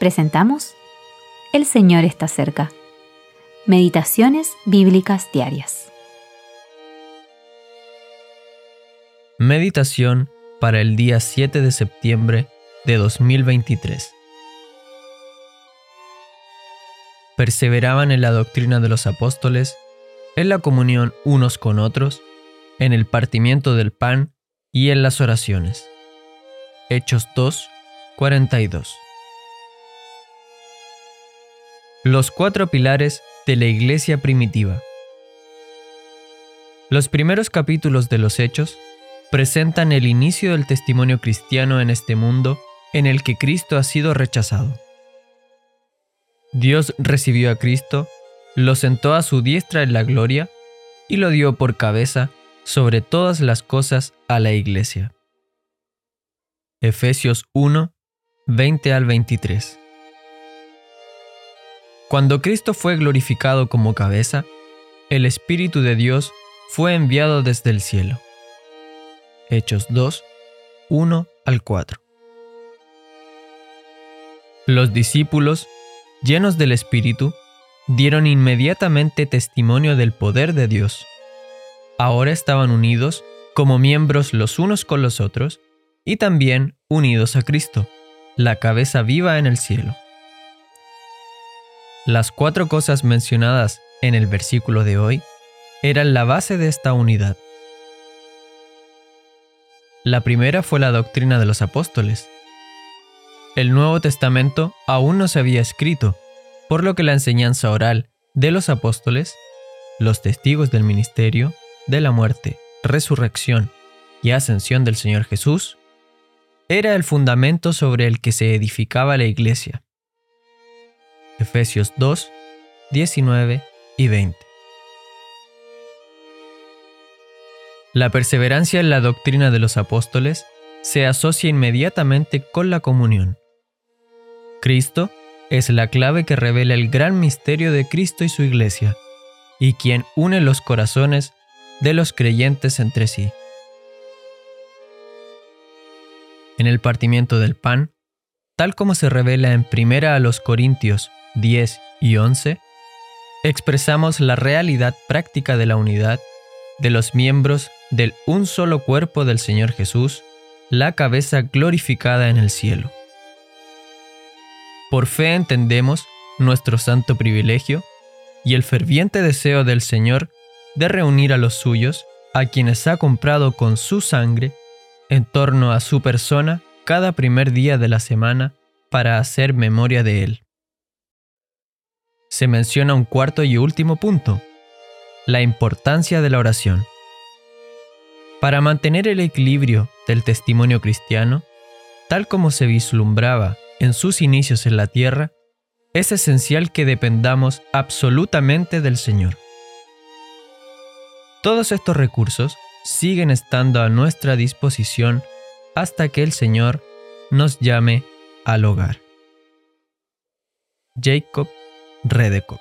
presentamos El Señor está cerca. Meditaciones Bíblicas Diarias. Meditación para el día 7 de septiembre de 2023. Perseveraban en la doctrina de los apóstoles, en la comunión unos con otros, en el partimiento del pan y en las oraciones. Hechos 2, 42. Los cuatro pilares de la iglesia primitiva. Los primeros capítulos de los Hechos presentan el inicio del testimonio cristiano en este mundo en el que Cristo ha sido rechazado. Dios recibió a Cristo, lo sentó a su diestra en la gloria y lo dio por cabeza sobre todas las cosas a la iglesia. Efesios 1, 20 al 23. Cuando Cristo fue glorificado como cabeza, el Espíritu de Dios fue enviado desde el cielo. Hechos 2, 1 al 4. Los discípulos, llenos del Espíritu, dieron inmediatamente testimonio del poder de Dios. Ahora estaban unidos como miembros los unos con los otros y también unidos a Cristo, la cabeza viva en el cielo. Las cuatro cosas mencionadas en el versículo de hoy eran la base de esta unidad. La primera fue la doctrina de los apóstoles. El Nuevo Testamento aún no se había escrito, por lo que la enseñanza oral de los apóstoles, los testigos del ministerio, de la muerte, resurrección y ascensión del Señor Jesús, era el fundamento sobre el que se edificaba la iglesia. Efesios 2, 19 y 20. La perseverancia en la doctrina de los apóstoles se asocia inmediatamente con la comunión. Cristo es la clave que revela el gran misterio de Cristo y su iglesia, y quien une los corazones de los creyentes entre sí. En el partimiento del pan, tal como se revela en primera a los Corintios 10 y 11, expresamos la realidad práctica de la unidad de los miembros del un solo cuerpo del Señor Jesús, la cabeza glorificada en el cielo. Por fe entendemos nuestro santo privilegio y el ferviente deseo del Señor de reunir a los suyos, a quienes ha comprado con su sangre, en torno a su persona cada primer día de la semana para hacer memoria de Él se menciona un cuarto y último punto, la importancia de la oración. Para mantener el equilibrio del testimonio cristiano, tal como se vislumbraba en sus inicios en la tierra, es esencial que dependamos absolutamente del Señor. Todos estos recursos siguen estando a nuestra disposición hasta que el Señor nos llame al hogar. Jacob Redeco.